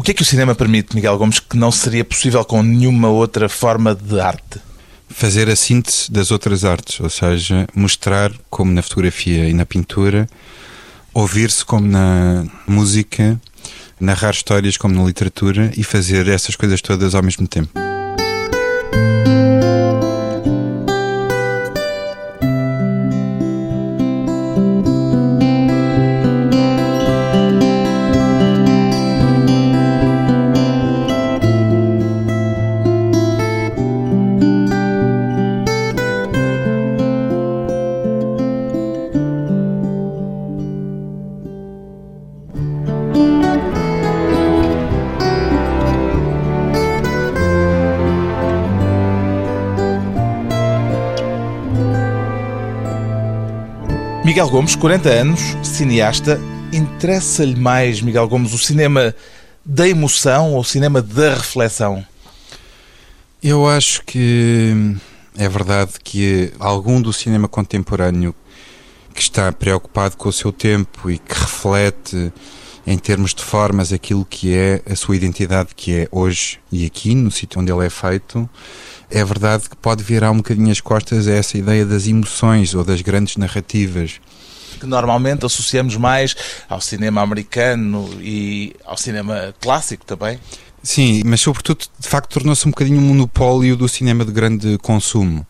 O que é que o cinema permite, Miguel Gomes, que não seria possível com nenhuma outra forma de arte? Fazer a síntese das outras artes, ou seja, mostrar, como na fotografia e na pintura, ouvir-se como na música, narrar histórias como na literatura e fazer essas coisas todas ao mesmo tempo. Gomes, 40 anos, cineasta. Interessa-lhe mais, Miguel Gomes, o cinema da emoção ou o cinema da reflexão? Eu acho que é verdade que algum do cinema contemporâneo que está preocupado com o seu tempo e que reflete em termos de formas aquilo que é a sua identidade que é hoje e aqui no sítio onde ele é feito é verdade que pode virar um bocadinho as costas a essa ideia das emoções ou das grandes narrativas. Que normalmente associamos mais ao cinema americano e ao cinema clássico também. Sim, mas sobretudo, de facto, tornou-se um bocadinho um monopólio do cinema de grande consumo.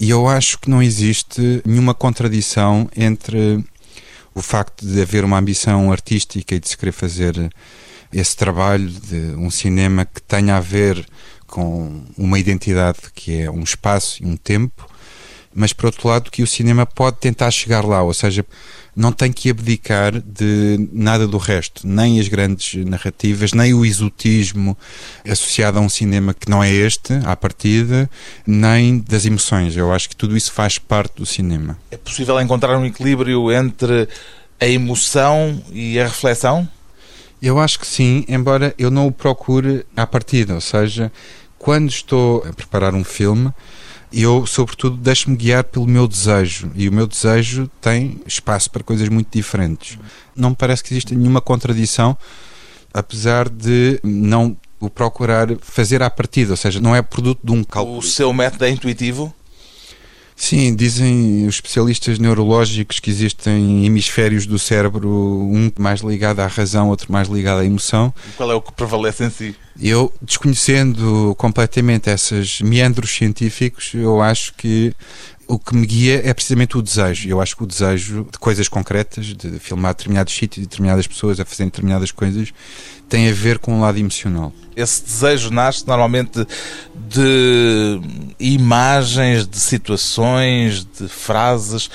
E eu acho que não existe nenhuma contradição entre o facto de haver uma ambição artística e de se querer fazer esse trabalho de um cinema que tenha a ver com uma identidade que é um espaço e um tempo, mas por outro lado que o cinema pode tentar chegar lá, ou seja, não tem que abdicar de nada do resto, nem as grandes narrativas, nem o exotismo associado a um cinema que não é este, à partida, nem das emoções. Eu acho que tudo isso faz parte do cinema. É possível encontrar um equilíbrio entre a emoção e a reflexão? Eu acho que sim, embora eu não o procure à partida, ou seja, quando estou a preparar um filme, eu, sobretudo, deixo-me guiar pelo meu desejo. E o meu desejo tem espaço para coisas muito diferentes. Não me parece que exista nenhuma contradição, apesar de não o procurar fazer à partida, ou seja, não é produto de um cálculo. O seu método é intuitivo? Sim, dizem os especialistas neurológicos que existem hemisférios do cérebro, um mais ligado à razão, outro mais ligado à emoção. Qual é o que prevalece em si? Eu, desconhecendo completamente esses meandros científicos, eu acho que o que me guia é precisamente o desejo. Eu acho que o desejo de coisas concretas, de filmar determinados sítios, determinadas pessoas a fazerem determinadas coisas, tem a ver com o um lado emocional. Esse desejo nasce normalmente de imagens, de situações, de frases.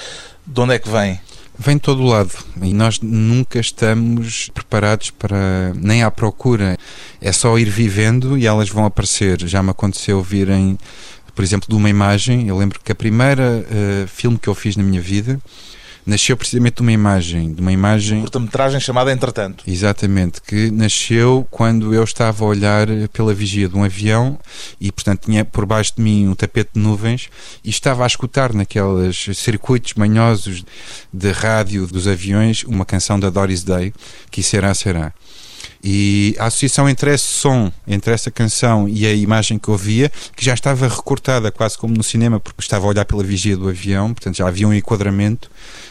De onde é que vem? Vem de todo lado e nós nunca estamos preparados para nem à procura. É só ir vivendo e elas vão aparecer. Já me aconteceu virem por exemplo, de uma imagem. Eu lembro que a primeira uh, filme que eu fiz na minha vida nasceu precisamente de uma imagem, de uma imagem. Curta-metragem chamada Entretanto. Exatamente, que nasceu quando eu estava a olhar pela vigia de um avião e, portanto, tinha por baixo de mim um tapete de nuvens e estava a escutar naqueles circuitos manhosos de rádio dos aviões uma canção da Doris Day, que será, será. E a associação entre esse som, entre essa canção e a imagem que eu via, que já estava recortada quase como no cinema, porque estava a olhar pela vigia do avião, portanto já havia um enquadramento,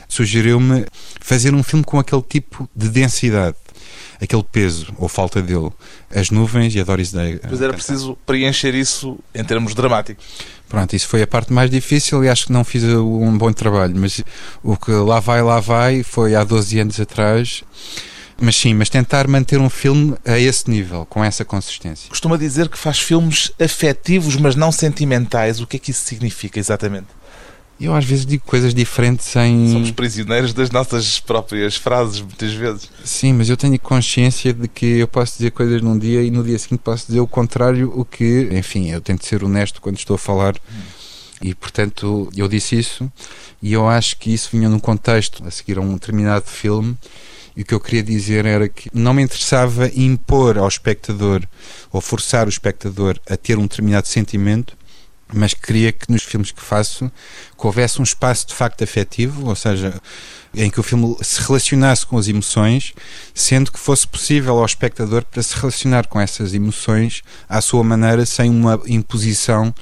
sugeriu-me fazer um filme com aquele tipo de densidade aquele peso ou falta dele. As nuvens e a Doris Day. Mas era preciso preencher isso em termos dramáticos. Pronto, isso foi a parte mais difícil e acho que não fiz um bom trabalho, mas o que lá vai, lá vai, foi há 12 anos atrás mas sim, mas tentar manter um filme a esse nível, com essa consistência. Costuma dizer que faz filmes afetivos, mas não sentimentais. O que é que isso significa exatamente? Eu às vezes digo coisas diferentes em. Somos prisioneiros das nossas próprias frases, muitas vezes. Sim, mas eu tenho consciência de que eu posso dizer coisas num dia e no dia seguinte posso dizer o contrário, o que, enfim, eu tento ser honesto quando estou a falar. E portanto eu disse isso e eu acho que isso vinha num contexto a seguir a um determinado filme e o que eu queria dizer era que não me interessava impor ao espectador ou forçar o espectador a ter um determinado sentimento, mas queria que nos filmes que faço que houvesse um espaço de facto afetivo, ou seja, em que o filme se relacionasse com as emoções, sendo que fosse possível ao espectador para se relacionar com essas emoções à sua maneira, sem uma imposição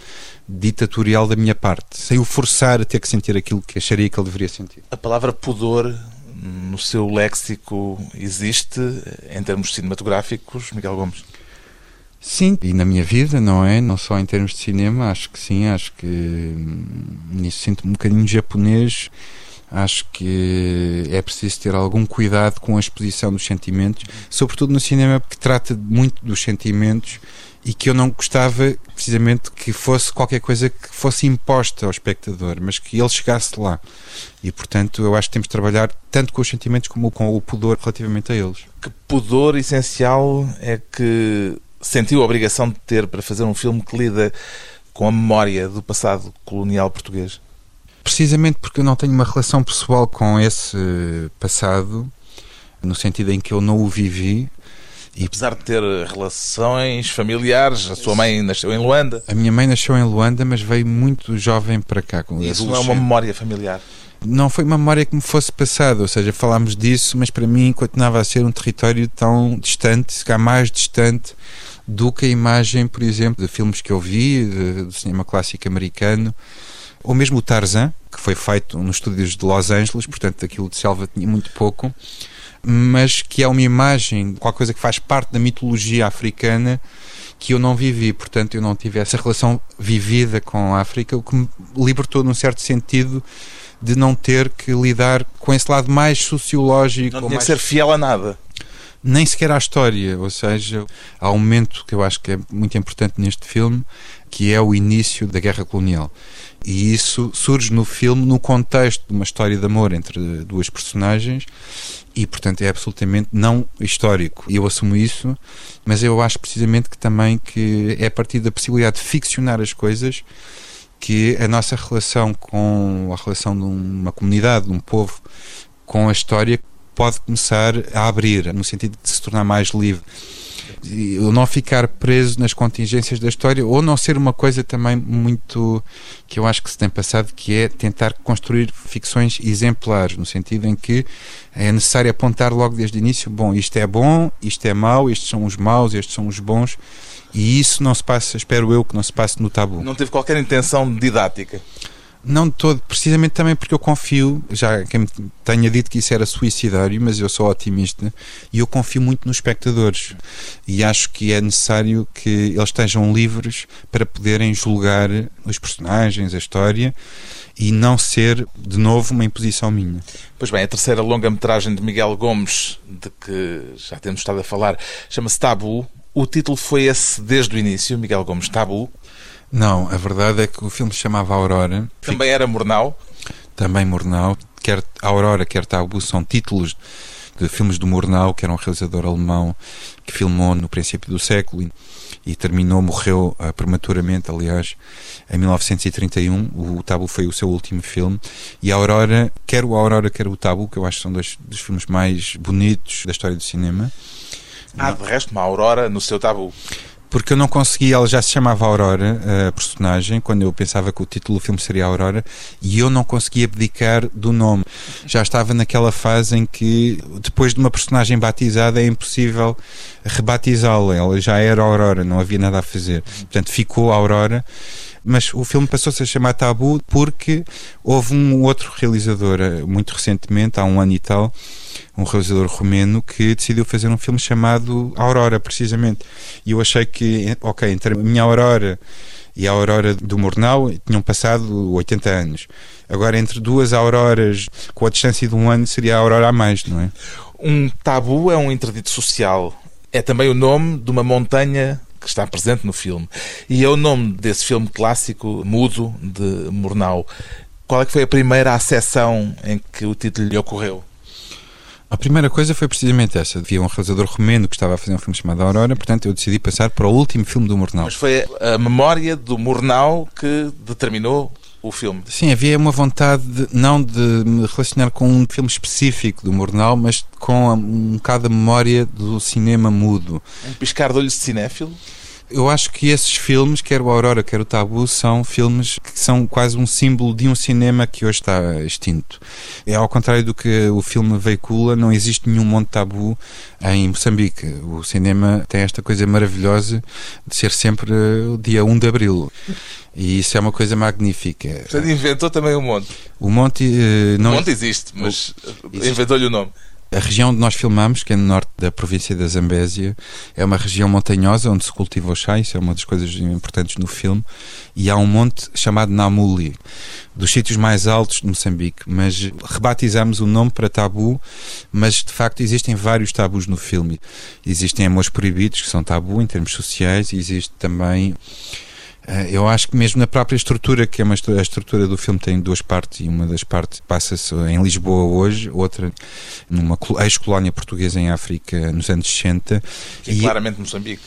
ditatorial da minha parte, sem o forçar a ter que sentir aquilo que acharia que ele deveria sentir. A palavra pudor no seu léxico existe em termos cinematográficos, Miguel Gomes? Sim, e na minha vida, não é? Não só em termos de cinema, acho que sim, acho que hum, nisso sinto-me um bocadinho japonês. Acho que é preciso ter algum cuidado com a exposição dos sentimentos, sobretudo no cinema, porque trata muito dos sentimentos e que eu não gostava precisamente que fosse qualquer coisa que fosse imposta ao espectador, mas que ele chegasse lá. E portanto, eu acho que temos de trabalhar tanto com os sentimentos como com o pudor relativamente a eles. Que pudor essencial é que sentiu a obrigação de ter para fazer um filme que lida com a memória do passado colonial português? Precisamente porque eu não tenho uma relação pessoal com esse passado, no sentido em que eu não o vivi. E apesar de ter relações familiares, a sua mãe nasceu em Luanda. A minha mãe nasceu em Luanda, mas veio muito jovem para cá. Com Isso não é uma memória familiar? Não foi uma memória que me fosse passada, ou seja, falámos disso, mas para mim continuava a ser um território tão distante, se cá mais distante do que a imagem, por exemplo, de filmes que eu vi, de, do cinema clássico americano, ou mesmo o Tarzan, que foi feito nos estúdios de Los Angeles, portanto aquilo de selva tinha muito pouco, mas que é uma imagem, qualquer coisa que faz parte da mitologia africana que eu não vivi, portanto eu não tive essa relação vivida com a África, o que me libertou num certo sentido de não ter que lidar com esse lado mais sociológico. Não tinha mais... que ser fiel a nada nem sequer à história, ou seja, há um momento que eu acho que é muito importante neste filme, que é o início da guerra colonial. E isso surge no filme no contexto de uma história de amor entre duas personagens e, portanto, é absolutamente não histórico. E eu assumo isso, mas eu acho precisamente que também que é a partir da possibilidade de ficcionar as coisas que a nossa relação com a relação de uma comunidade, de um povo, com a história pode começar a abrir, no sentido de se tornar mais livre. E não ficar preso nas contingências da história ou não ser uma coisa também muito que eu acho que se tem passado que é tentar construir ficções exemplares no sentido em que é necessário apontar logo desde o início bom, isto é bom, isto é mau, estes são os maus, estes são os bons e isso não se passa, espero eu que não se passe no tabu. Não teve qualquer intenção didática? Não todo, precisamente também porque eu confio, já quem me tenha dito que isso era suicidário, mas eu sou otimista e eu confio muito nos espectadores e acho que é necessário que eles estejam livres para poderem julgar os personagens, a história e não ser, de novo, uma imposição minha. Pois bem, a terceira longa-metragem de Miguel Gomes, de que já temos estado a falar, chama-se Tabu. O título foi esse desde o início, Miguel Gomes, Tabu. Não, a verdade é que o filme se chamava Aurora. Também era Murnau? Também Murnau. Quer Aurora, quer Tabu são títulos de filmes do Murnau, que era um realizador alemão que filmou no princípio do século e, terminou, morreu uh, prematuramente, aliás, em 1931. O, o Tabu foi o seu último filme. E a Aurora, quer o Aurora, quer o Tabu, que eu acho que são dois dos filmes mais bonitos da história do cinema. Ah, de resto, uma Aurora no seu Tabu porque eu não consegui, ela já se chamava Aurora, a personagem, quando eu pensava que o título do filme seria Aurora, e eu não conseguia abdicar do nome. Já estava naquela fase em que, depois de uma personagem batizada, é impossível rebatizá-la. Ela já era Aurora, não havia nada a fazer. Portanto, ficou Aurora mas o filme passou-se a chamar Tabu porque houve um outro realizador, eh, muito recentemente, há um ano e tal, um realizador romeno que decidiu fazer um filme chamado Aurora, precisamente. E eu achei que, ok, entre a minha Aurora e a Aurora do Murnau tinham passado 80 anos. Agora, entre duas auroras, com a distância de um ano, seria a Aurora a mais, não é? Um tabu é um interdito social. É também o nome de uma montanha que está presente no filme. E é o nome desse filme clássico, mudo, de Murnau. Qual é que foi a primeira acessão em que o título lhe ocorreu? A primeira coisa foi precisamente essa. Havia um realizador romeno que estava a fazer um filme chamado Aurora, portanto eu decidi passar para o último filme do Murnau. Mas foi a memória do Murnau que determinou o filme. Sim, havia uma vontade de, não de me relacionar com um filme específico do Murnau, mas com um bocado a memória do cinema mudo. Um piscar de olhos de cinéfilo? Eu acho que esses filmes, quer o Aurora, quer o Tabu, são filmes que são quase um símbolo de um cinema que hoje está extinto. É ao contrário do que o filme veicula, não existe nenhum monte tabu em Moçambique. O cinema tem esta coisa maravilhosa de ser sempre o dia 1 de abril. E isso é uma coisa magnífica. Portanto, inventou também o monte. O monte uh, não o monte existe, mas inventou-lhe o nome. A região onde nós filmamos, que é no norte da província da Zambésia, é uma região montanhosa onde se cultiva o chá, isso é uma das coisas importantes no filme, e há um monte chamado Namuli, dos sítios mais altos de Moçambique, mas rebatizamos o nome para tabu, mas de facto existem vários tabus no filme. Existem amores proibidos, que são tabu em termos sociais, e existe também eu acho que mesmo na própria estrutura, que é uma a estrutura do filme tem duas partes e uma das partes passa-se em Lisboa hoje, outra numa ex-colónia portuguesa em África nos anos 60. Que é e, claramente Moçambique.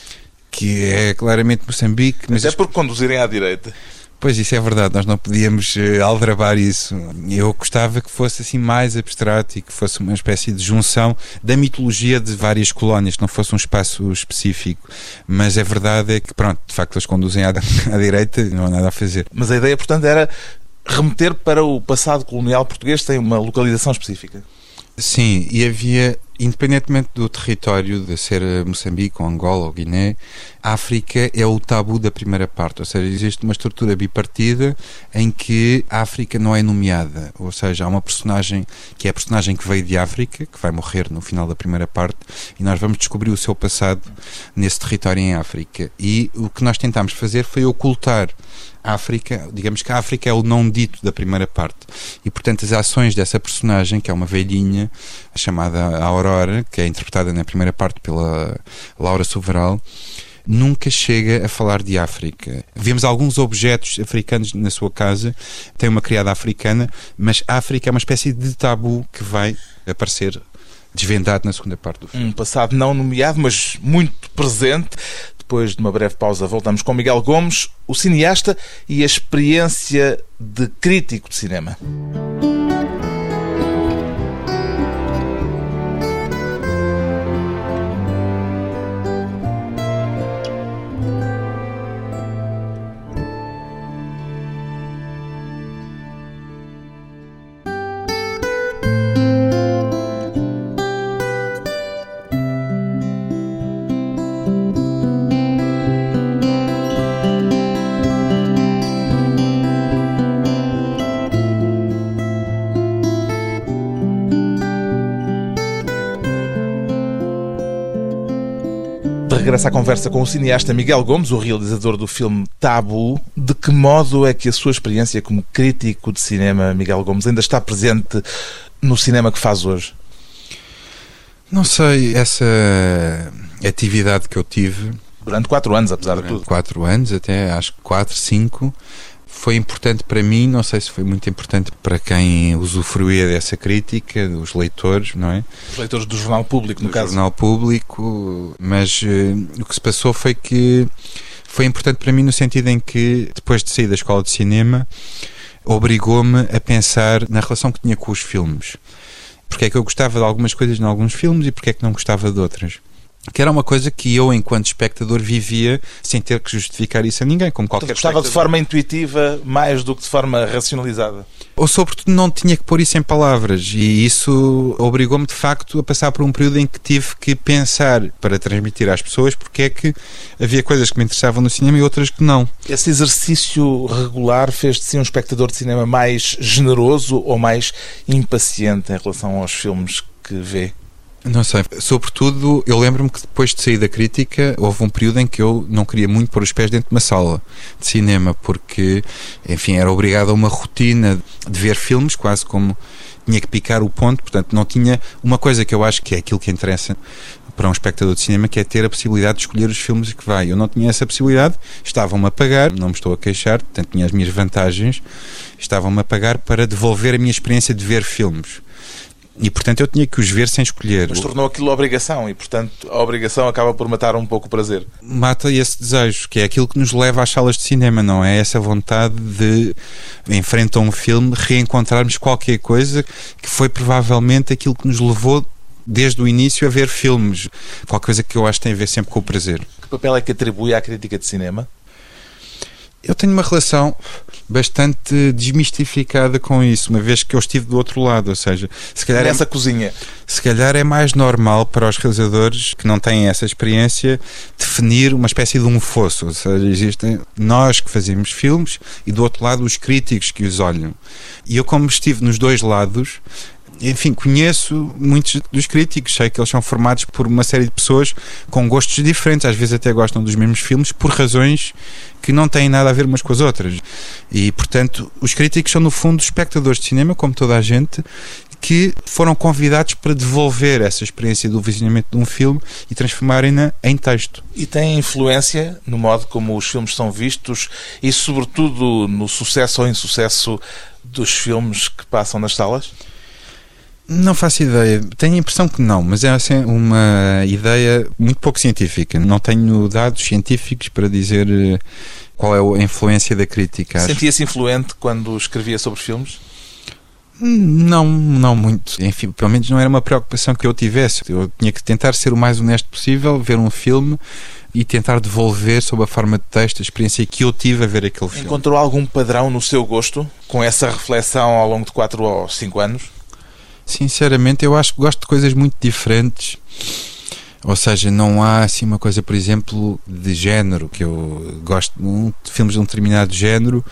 Que é claramente Moçambique. Mas Até por conduzirem à direita. Pois, isso é verdade, nós não podíamos uh, aldrabar isso. Eu gostava que fosse assim mais abstrato e que fosse uma espécie de junção da mitologia de várias colónias, que não fosse um espaço específico. Mas a verdade é que, pronto, de facto eles conduzem à, à direita e não há nada a fazer. Mas a ideia, portanto, era remeter para o passado colonial português, tem uma localização específica. Sim, e havia, independentemente do território de ser Moçambique, ou Angola ou Guiné, África é o tabu da primeira parte, ou seja, existe uma estrutura bipartida em que a África não é nomeada, ou seja, há uma personagem que é a personagem que veio de África, que vai morrer no final da primeira parte, e nós vamos descobrir o seu passado nesse território em África. E o que nós tentámos fazer foi ocultar África, digamos que a África é o não dito da primeira parte. E, portanto, as ações dessa personagem, que é uma velhinha chamada Aurora, que é interpretada na primeira parte pela Laura Soveral, nunca chega a falar de África. Vemos alguns objetos africanos na sua casa, tem uma criada africana, mas África é uma espécie de tabu que vai aparecer desvendado na segunda parte do filme. Um passado não nomeado, mas muito presente. Depois de uma breve pausa, voltamos com Miguel Gomes, o cineasta e a experiência de crítico de cinema. Regressa à conversa com o cineasta Miguel Gomes, o realizador do filme Tabu. De que modo é que a sua experiência como crítico de cinema, Miguel Gomes, ainda está presente no cinema que faz hoje? Não sei, essa atividade que eu tive. Durante quatro anos, apesar de tudo. Quatro anos, até acho que quatro, cinco foi importante para mim, não sei se foi muito importante para quem usufruía dessa crítica, os leitores, não é? Os leitores do Jornal Público, no do caso. Jornal Público, mas uh, o que se passou foi que foi importante para mim no sentido em que, depois de sair da escola de cinema, obrigou-me a pensar na relação que tinha com os filmes. Porque é que eu gostava de algumas coisas em alguns filmes e porque é que não gostava de outras que era uma coisa que eu, enquanto espectador, vivia sem ter que justificar isso a ninguém, como qualquer Gostava espectador. de forma intuitiva mais do que de forma racionalizada. Ou, sobretudo, não tinha que pôr isso em palavras, e isso obrigou-me, de facto, a passar por um período em que tive que pensar para transmitir às pessoas porque é que havia coisas que me interessavam no cinema e outras que não. Esse exercício regular fez de si um espectador de cinema mais generoso ou mais impaciente em relação aos filmes que vê? Não sei. Sobretudo, eu lembro-me que depois de sair da crítica, houve um período em que eu não queria muito pôr os pés dentro de uma sala de cinema, porque, enfim, era obrigado a uma rotina de ver filmes, quase como tinha que picar o ponto, portanto, não tinha uma coisa que eu acho que é aquilo que interessa para um espectador de cinema, que é ter a possibilidade de escolher os filmes que vai. Eu não tinha essa possibilidade, estavam-me a pagar, não me estou a queixar, portanto, tinha as minhas vantagens, estavam-me a pagar para devolver a minha experiência de ver filmes. E, portanto, eu tinha que os ver sem escolher. Mas tornou aquilo obrigação e, portanto, a obrigação acaba por matar um pouco o prazer. Mata esse desejo, que é aquilo que nos leva às salas de cinema, não é? Essa vontade de, em frente a um filme, reencontrarmos qualquer coisa que foi provavelmente aquilo que nos levou desde o início a ver filmes, qualquer coisa que eu acho que tem a ver sempre com o prazer. Que papel é que atribui à crítica de cinema? Eu tenho uma relação bastante desmistificada com isso, uma vez que eu estive do outro lado, ou seja, se calhar nessa é, cozinha. Se calhar é mais normal para os realizadores que não têm essa experiência definir uma espécie de um fosso, ou seja, existem nós que fazemos filmes e do outro lado os críticos que os olham. E eu como estive nos dois lados, enfim, conheço muitos dos críticos, sei que eles são formados por uma série de pessoas com gostos diferentes, às vezes até gostam dos mesmos filmes por razões que não têm nada a ver umas com as outras. E, portanto, os críticos são, no fundo, espectadores de cinema, como toda a gente, que foram convidados para devolver essa experiência do visionamento de um filme e transformarem-na em texto. E tem influência no modo como os filmes são vistos e, sobretudo, no sucesso ou insucesso dos filmes que passam nas salas? Não faço ideia. Tenho a impressão que não, mas é assim, uma ideia muito pouco científica. Não tenho dados científicos para dizer eh, qual é a influência da crítica. Sentia-se influente quando escrevia sobre filmes? Não, não muito. Enfim, pelo menos não era uma preocupação que eu tivesse. Eu tinha que tentar ser o mais honesto possível, ver um filme e tentar devolver sob a forma de texto a experiência que eu tive a ver aquele filme. Encontrou algum padrão no seu gosto com essa reflexão ao longo de 4 ou 5 anos? Sinceramente, eu acho que gosto de coisas muito diferentes. Ou seja, não há assim uma coisa, por exemplo, de género, que eu gosto de filmes de um determinado género.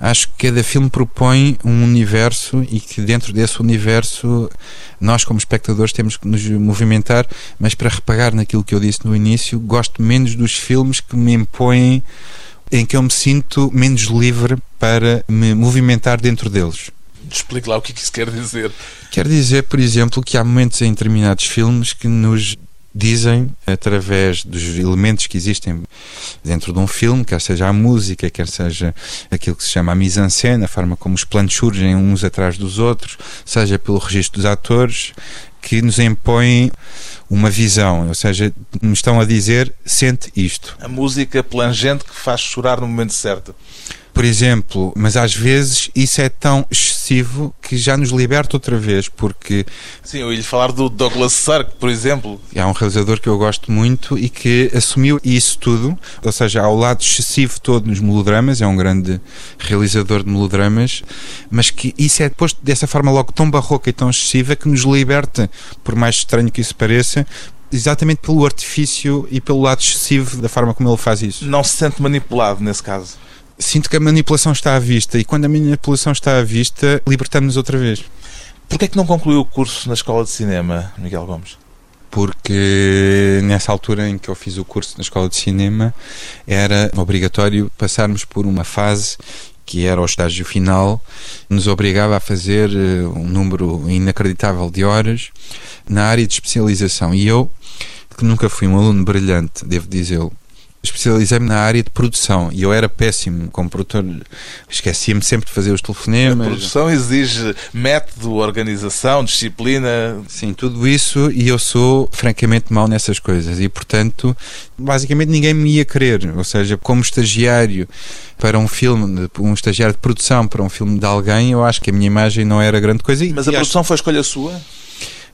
Acho que cada filme propõe um universo e que dentro desse universo nós, como espectadores, temos que nos movimentar. Mas para reparar naquilo que eu disse no início, gosto menos dos filmes que me impõem, em que eu me sinto menos livre para me movimentar dentro deles. Explique lá o que isso quer dizer. Quer dizer, por exemplo, que há momentos em determinados filmes que nos dizem, através dos elementos que existem dentro de um filme, quer seja a música, quer seja aquilo que se chama a mise-en-scène, a forma como os planos surgem uns atrás dos outros, seja pelo registro dos atores, que nos impõem uma visão, ou seja, nos estão a dizer, sente isto. A música plangente que faz chorar no momento certo por exemplo, mas às vezes isso é tão excessivo que já nos liberta outra vez, porque. Sim, eu ia falar do Douglas Sirk, por exemplo. É um realizador que eu gosto muito e que assumiu isso tudo, ou seja, ao lado excessivo todo nos melodramas, é um grande realizador de melodramas, mas que isso é posto dessa forma logo tão barroca e tão excessiva que nos liberta, por mais estranho que isso pareça, exatamente pelo artifício e pelo lado excessivo da forma como ele faz isso. Não se sente manipulado nesse caso? Sinto que a manipulação está à vista e quando a manipulação está à vista, libertamos-nos outra vez. Porquê é que não concluiu o curso na Escola de Cinema, Miguel Gomes? Porque nessa altura em que eu fiz o curso na Escola de Cinema era obrigatório passarmos por uma fase que era o estágio final, nos obrigava a fazer eh, um número inacreditável de horas na área de especialização. E eu, que nunca fui um aluno brilhante, devo dizê-lo, especializei-me na área de produção e eu era péssimo como produtor. Esquecia-me sempre de fazer os telefonemas. A produção exige método, organização, disciplina. Sim, tudo isso e eu sou francamente mau nessas coisas e, portanto, basicamente ninguém me ia querer. Ou seja, como estagiário para um filme, um estagiário de produção para um filme de alguém, eu acho que a minha imagem não era grande coisa. Mas a produção foi escolha sua?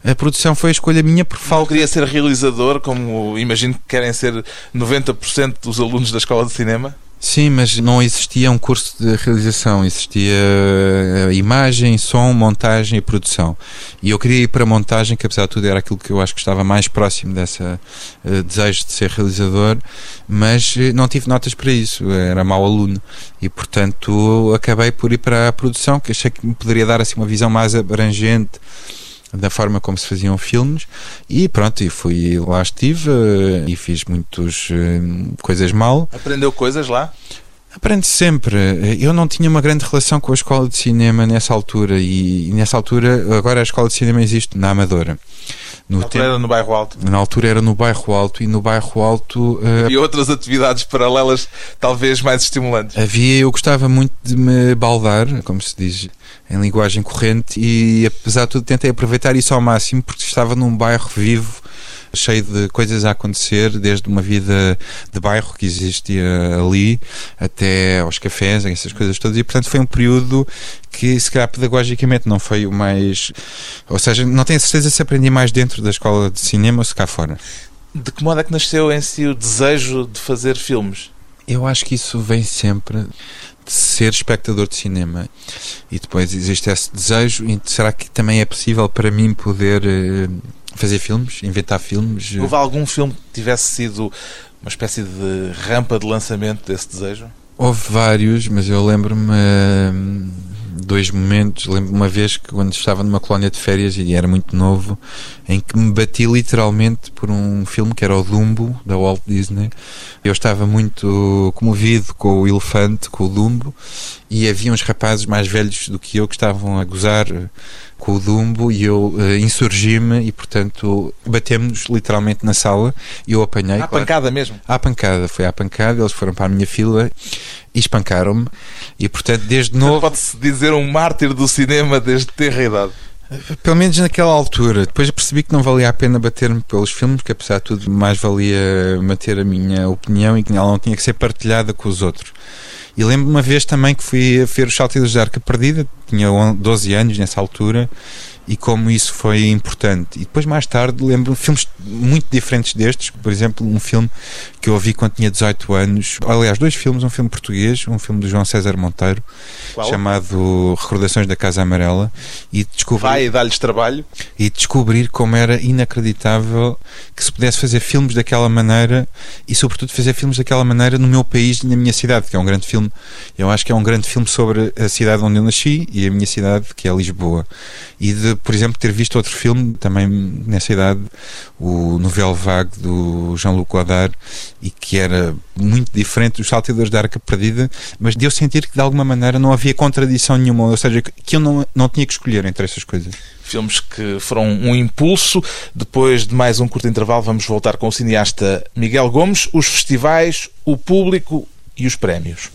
A produção foi a escolha minha por falta. Não queria ser realizador, como imagino que querem ser 90% dos alunos da escola de cinema? Sim, mas não existia um curso de realização, existia eh, imagem, som, montagem e produção. E eu queria ir para a montagem, que apesar de tudo era aquilo que eu acho que estava mais próximo dessa uh, desejo de ser realizador, mas uh, não tive notas para isso, era mau aluno. E portanto acabei por ir para a produção, que achei que me poderia dar assim uma visão mais abrangente da forma como se faziam filmes e pronto, e fui lá estive eh, e fiz muitas eh, coisas mal. Aprendeu coisas lá? Aprende sempre. Eu não tinha uma grande relação com a escola de cinema nessa altura e, nessa altura, agora a escola de cinema existe na Amadora. No na altura tempo, era no bairro Alto. Na altura era no bairro Alto e no bairro Alto. Uh, havia outras atividades paralelas, talvez mais estimulantes. Havia, eu gostava muito de me baldar, como se diz em linguagem corrente, e apesar de tudo tentei aproveitar isso ao máximo porque estava num bairro vivo cheio de coisas a acontecer, desde uma vida de bairro que existia ali até aos cafés, essas coisas todas, e portanto foi um período que se calhar pedagogicamente não foi o mais. Ou seja, não tenho certeza se aprendi mais dentro da escola de cinema ou se cá fora. De que modo é que nasceu em si o desejo de fazer filmes? Eu acho que isso vem sempre de ser espectador de cinema e depois existe esse desejo será que também é possível para mim poder eh, fazer filmes, inventar filmes? Houve algum filme que tivesse sido uma espécie de rampa de lançamento desse desejo? Houve vários, mas eu lembro-me hum, dois momentos. Lembro-me uma vez que quando estava numa colónia de férias e era muito novo, em que me bati literalmente por um filme que era o Dumbo, da Walt Disney. Eu estava muito comovido com o elefante, com o Dumbo, e havia uns rapazes mais velhos do que eu que estavam a gozar com o Dumbo e eu uh, insurgi-me e, portanto, batemos literalmente na sala e eu apanhei. À claro, pancada mesmo? À pancada, foi à pancada, eles foram para a minha fila e espancaram-me e, portanto, desde novo... Pode-se dizer um mártir do cinema desde ter idade. Pelo menos naquela altura. Depois percebi que não valia a pena bater-me pelos filmes, que apesar de tudo mais valia manter a minha opinião e que ela não tinha que ser partilhada com os outros. E lembro uma vez também que fui a ver os Saltadores da Arca Perdida, tinha 12 anos nessa altura, e como isso foi importante. E depois, mais tarde, lembro filmes muito diferentes destes, por exemplo, um filme que eu ouvi quando tinha 18 anos, aliás, dois filmes, um filme português, um filme do João César Monteiro, Qual? chamado Recordações da Casa Amarela, e descobri... Vai dar-lhes trabalho. E descobrir como era inacreditável que se pudesse fazer filmes daquela maneira e, sobretudo, fazer filmes daquela maneira no meu país e na minha cidade, que é um grande filme, eu acho que é um grande filme sobre a cidade onde eu nasci e a minha cidade, que é Lisboa. E de por exemplo, ter visto outro filme também nessa idade, o Novel Vague do Jean-Luc Godard, e que era muito diferente dos Saltadores da Arca Perdida, mas deu sentir que de alguma maneira não havia contradição nenhuma, ou seja, que eu não, não tinha que escolher entre essas coisas. Filmes que foram um impulso. Depois de mais um curto intervalo, vamos voltar com o cineasta Miguel Gomes, os festivais, o público e os prémios.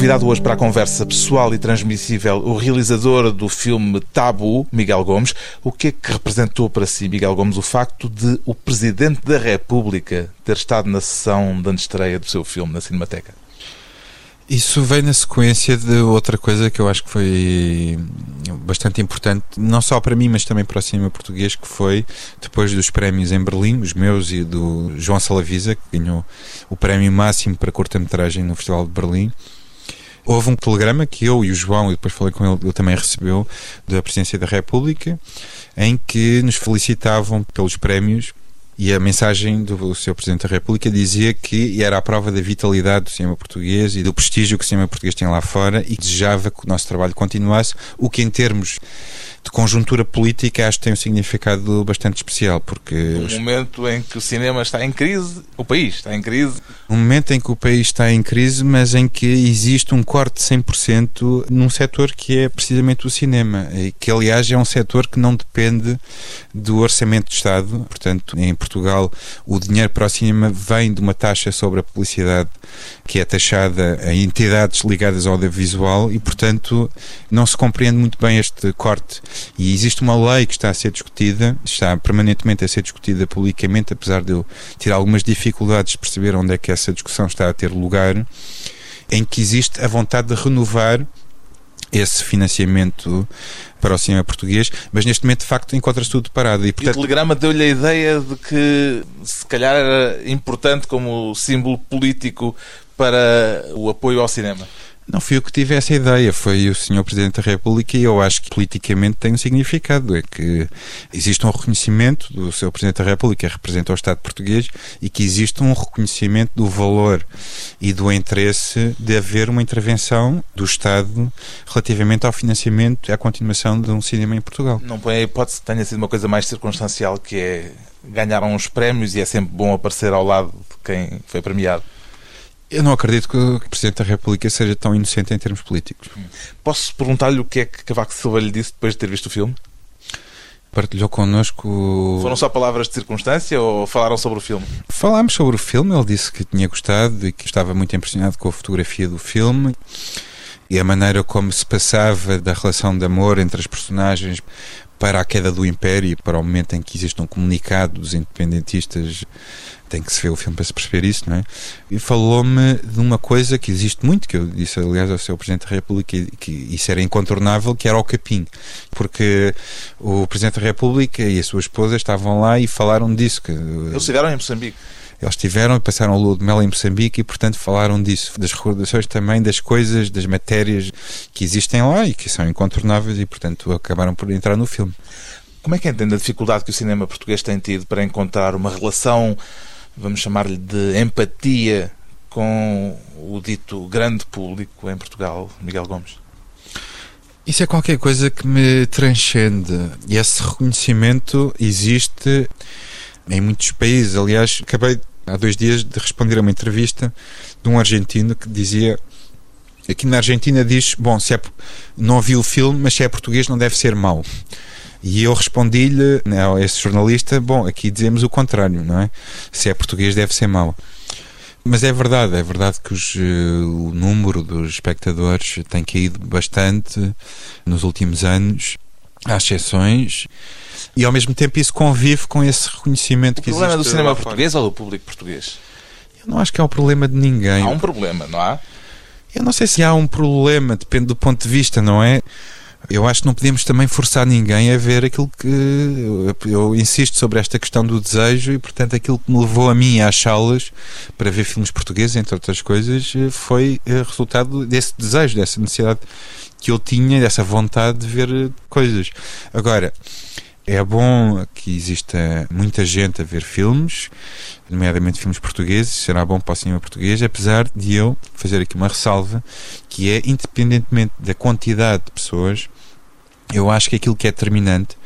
Convidado hoje para a conversa pessoal e transmissível o realizador do filme Tabu, Miguel Gomes. O que é que representou para si, Miguel Gomes, o facto de o Presidente da República ter estado na sessão de estreia do seu filme na Cinemateca? Isso veio na sequência de outra coisa que eu acho que foi bastante importante, não só para mim, mas também para o cinema português, que foi depois dos prémios em Berlim, os meus e do João Salavisa, que ganhou o prémio máximo para curta-metragem no Festival de Berlim. Houve um telegrama que eu e o João, e depois falei com ele, ele também recebeu, da Presidência da República, em que nos felicitavam pelos prémios e a mensagem do seu Presidente da República dizia que era a prova da vitalidade do cinema português e do prestígio que o cinema português tem lá fora e desejava que o nosso trabalho continuasse, o que em termos de conjuntura política acho que tem um significado bastante especial porque um momento em que o cinema está em crise o país está em crise. Um momento em que o país está em crise mas em que existe um corte de 100% num setor que é precisamente o cinema e que aliás é um setor que não depende do orçamento do Estado. Portanto em Portugal o dinheiro para o cinema vem de uma taxa sobre a publicidade que é taxada em entidades ligadas ao audiovisual e portanto não se compreende muito bem este corte e existe uma lei que está a ser discutida, está permanentemente a ser discutida publicamente, apesar de eu ter algumas dificuldades de perceber onde é que essa discussão está a ter lugar, em que existe a vontade de renovar esse financiamento para o cinema português, mas neste momento de facto encontra-se tudo parado. E, portanto... e o telegrama deu-lhe a ideia de que se calhar era importante como símbolo político para o apoio ao cinema. Não fui eu que tive essa ideia, foi o Sr. Presidente da República e eu acho que politicamente tem um significado. É que existe um reconhecimento do Sr. Presidente da República, que representa o Estado português, e que existe um reconhecimento do valor e do interesse de haver uma intervenção do Estado relativamente ao financiamento e à continuação de um cinema em Portugal. Não põe a hipótese que tenha sido uma coisa mais circunstancial, que é ganharam uns prémios e é sempre bom aparecer ao lado de quem foi premiado. Eu não acredito que o Presidente da República seja tão inocente em termos políticos. Posso perguntar-lhe o que é que Cavaco Silva lhe disse depois de ter visto o filme? Partilhou connosco. Foram só palavras de circunstância ou falaram sobre o filme? Falámos sobre o filme, ele disse que tinha gostado e que estava muito impressionado com a fotografia do filme e a maneira como se passava da relação de amor entre as personagens para a queda do Império, para o momento em que existe um comunicado dos independentistas, tem que se ver o filme para se perceber isso, não é? E falou-me de uma coisa que existe muito, que eu disse, aliás, ao seu Presidente da República, que isso era incontornável, que era o capim. Porque o Presidente da República e a sua esposa estavam lá e falaram disso. Que, Eles estiveram em Moçambique. Eles tiveram e passaram a lua de mel em Moçambique e, portanto, falaram disso, das recordações também das coisas, das matérias que existem lá e que são incontornáveis e, portanto, acabaram por entrar no filme. Como é que entende a dificuldade que o cinema português tem tido para encontrar uma relação, vamos chamar-lhe de empatia, com o dito grande público em Portugal, Miguel Gomes? Isso é qualquer coisa que me transcende e esse reconhecimento existe em muitos países. Aliás, acabei há dois dias de responder a uma entrevista de um argentino que dizia aqui na Argentina diz, bom, se é, não vi o filme, mas se é português não deve ser mau. E eu respondi-lhe né, a esse jornalista, bom, aqui dizemos o contrário, não é? Se é português deve ser mau. Mas é verdade, é verdade que os, o número dos espectadores tem caído bastante nos últimos anos. Há exceções e ao mesmo tempo isso convive com esse reconhecimento o que existe. O problema do cinema português ou do público português? Eu não acho que é o problema de ninguém. Há um problema, não há? Eu não sei se há um problema, depende do ponto de vista, não é? Eu acho que não podemos também forçar ninguém a ver aquilo que. Eu, insisto sobre esta questão do desejo e, portanto, aquilo que me levou a mim às salas para ver filmes portugueses, entre outras coisas, foi eh, resultado desse desejo, dessa necessidade que eu tinha, dessa vontade de ver coisas. Agora. É bom que exista muita gente a ver filmes, nomeadamente filmes portugueses, será bom para o cinema português, apesar de eu fazer aqui uma ressalva, que é, independentemente da quantidade de pessoas, eu acho que aquilo que é determinante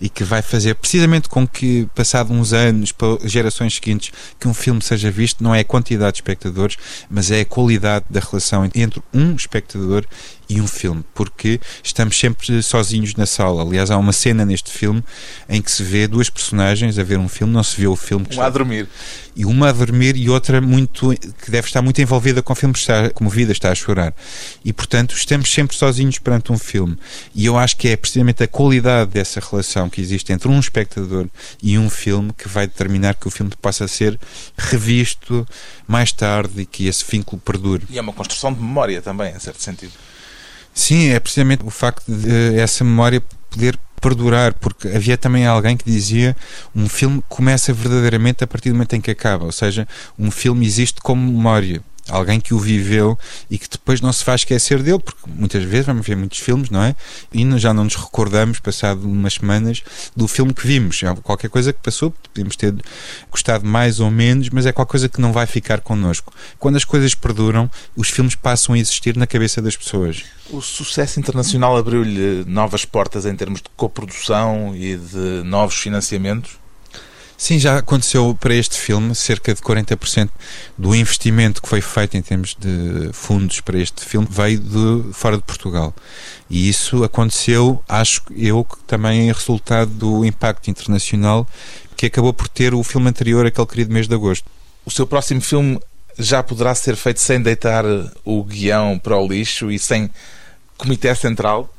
e que vai fazer precisamente com que, passado uns anos, para gerações seguintes, que um filme seja visto, não é a quantidade de espectadores, mas é a qualidade da relação entre um espectador e um filme, porque estamos sempre sozinhos na sala. Aliás, há uma cena neste filme em que se vê duas personagens a ver um filme, não se vê o filme. Uma está... a dormir. E uma a dormir e outra muito que deve estar muito envolvida com o filme, está comovida, está a chorar. E, portanto, estamos sempre sozinhos perante um filme. E eu acho que é precisamente a qualidade dessa relação que existe entre um espectador e um filme que vai determinar que o filme possa ser revisto mais tarde e que esse vínculo perdure. E é uma construção de memória também, em certo sentido. Sim, é precisamente o facto de essa memória poder perdurar, porque havia também alguém que dizia um filme começa verdadeiramente a partir do momento em que acaba, ou seja, um filme existe como memória alguém que o viveu e que depois não se faz esquecer dele, porque muitas vezes vamos ver muitos filmes, não é? E já não nos recordamos, passado umas semanas, do filme que vimos. É qualquer coisa que passou, podemos ter gostado mais ou menos, mas é qualquer coisa que não vai ficar connosco. Quando as coisas perduram, os filmes passam a existir na cabeça das pessoas. O sucesso internacional abriu-lhe novas portas em termos de coprodução e de novos financiamentos? Sim, já aconteceu para este filme, cerca de 40% do investimento que foi feito em termos de fundos para este filme veio de fora de Portugal. E isso aconteceu, acho eu, também é resultado do impacto internacional que acabou por ter o filme anterior, aquele querido mês de agosto. O seu próximo filme já poderá ser feito sem deitar o guião para o lixo e sem comitê central?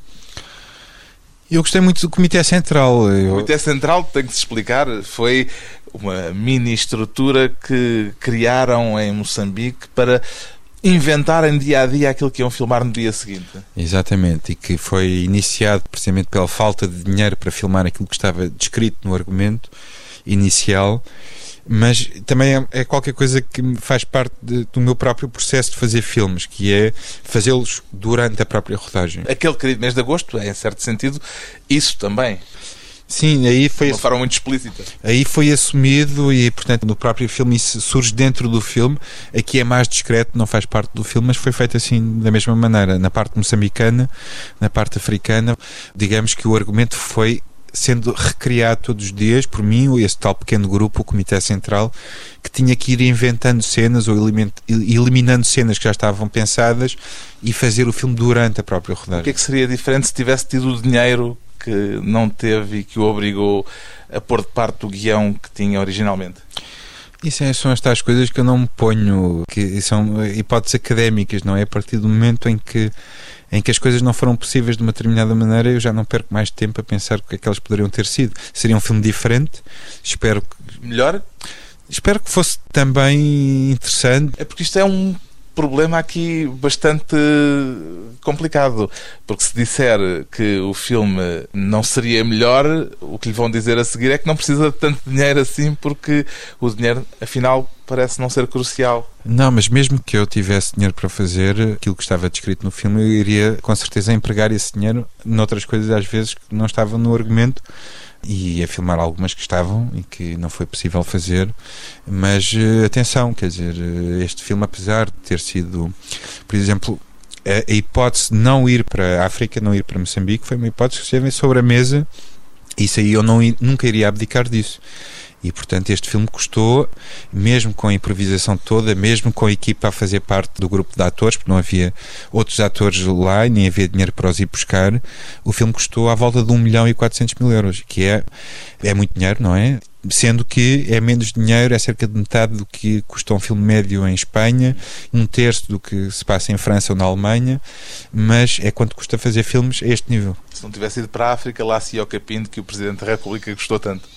Eu gostei muito do Comitê Central. Eu... O Comitê Central, tem que se explicar, foi uma mini estrutura que criaram em Moçambique para inventarem dia a dia aquilo que iam filmar no dia seguinte. Exatamente, e que foi iniciado precisamente pela falta de dinheiro para filmar aquilo que estava descrito no argumento inicial mas também é, é qualquer coisa que faz parte de, do meu próprio processo de fazer filmes, que é fazê-los durante a própria rodagem. Aquele querido mês de agosto é, em certo sentido, isso também. Sim, aí foi. De uma forma muito explícita. Aí foi assumido e, portanto, no próprio filme isso surge dentro do filme. Aqui é mais discreto, não faz parte do filme, mas foi feito assim da mesma maneira. Na parte moçambicana, na parte africana, digamos que o argumento foi sendo recriado todos os dias por mim ou esse tal pequeno grupo, o Comitê Central, que tinha que ir inventando cenas ou eliminando cenas que já estavam pensadas e fazer o filme durante a própria rodagem. O que é que seria diferente se tivesse tido o dinheiro que não teve e que o obrigou a pôr de parte o guião que tinha originalmente? Isso é, são estas coisas que eu não me ponho, que são hipóteses académicas, não é? A partir do momento em que, em que as coisas não foram possíveis de uma determinada maneira, eu já não perco mais tempo a pensar o que é que elas poderiam ter sido. Seria um filme diferente, espero que. Melhor? Espero que fosse também interessante. É porque isto é um problema aqui bastante complicado, porque se disser que o filme não seria melhor, o que lhe vão dizer a seguir é que não precisa de tanto dinheiro assim, porque o dinheiro, afinal, parece não ser crucial. Não, mas mesmo que eu tivesse dinheiro para fazer aquilo que estava descrito no filme, eu iria com certeza empregar esse dinheiro noutras coisas, às vezes, que não estavam no argumento e a filmar algumas que estavam e que não foi possível fazer. Mas uh, atenção, quer dizer, uh, este filme, apesar de ter sido, por exemplo, a, a, hipótese de não ir para a África, não ir para Moçambique, foi uma hipótese que esteve sobre a mesa. Isso aí eu não, nunca iria abdicar disso. E portanto este filme custou, mesmo com a improvisação toda, mesmo com a equipa a fazer parte do grupo de atores, porque não havia outros atores lá e nem havia dinheiro para os ir buscar, o filme custou à volta de 1 milhão e 400 mil euros, que é, é muito dinheiro, não é? Sendo que é menos dinheiro, é cerca de metade do que custa um filme médio em Espanha, um terço do que se passa em França ou na Alemanha, mas é quanto custa fazer filmes a este nível. Se não tivesse ido para a África, lá se ia ao capim de que o Presidente da República gostou tanto.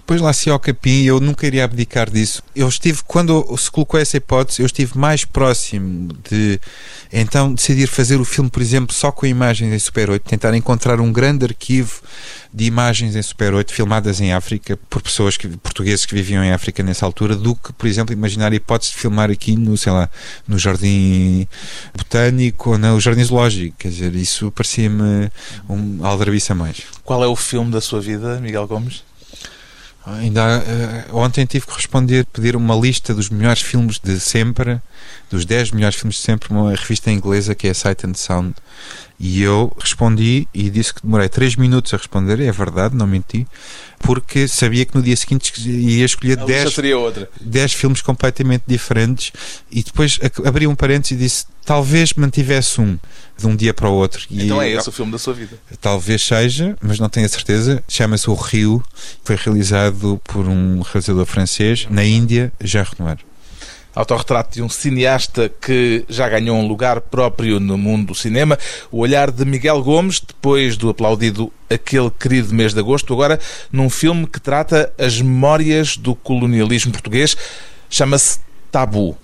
Depois lá se ao capim, eu nunca iria abdicar disso. Eu estive, quando se colocou essa hipótese, eu estive mais próximo de então decidir fazer o filme, por exemplo, só com imagens em Super 8, tentar encontrar um grande arquivo de imagens em Super 8 filmadas em África por pessoas que, portugueses que viviam em África nessa altura, do que, por exemplo, imaginar a hipótese de filmar aqui no, sei lá, no Jardim Botânico ou no Jardim Zoológico. Quer dizer, isso parecia-me um aldrabiça mais. Qual é o filme da sua vida, Miguel Gomes? Ainda uh, ontem tive que responder, pedir uma lista dos melhores filmes de sempre, dos 10 melhores filmes de sempre, uma revista inglesa que é Sight and Sound. E eu respondi e disse que demorei 3 minutos a responder, é verdade, não menti, porque sabia que no dia seguinte ia escolher 10, 10 filmes completamente diferentes e depois abri um parênteses e disse talvez mantivesse um de um dia para o outro. Então é esse o filme da sua vida? Talvez seja, mas não tenho a certeza. Chama-se O Rio, foi realizado por um realizador francês na Índia, Jean Renoir. Autorretrato de um cineasta que já ganhou um lugar próprio no mundo do cinema. O olhar de Miguel Gomes, depois do aplaudido Aquele Querido Mês de Agosto, agora num filme que trata as memórias do colonialismo português. Chama-se Tabu.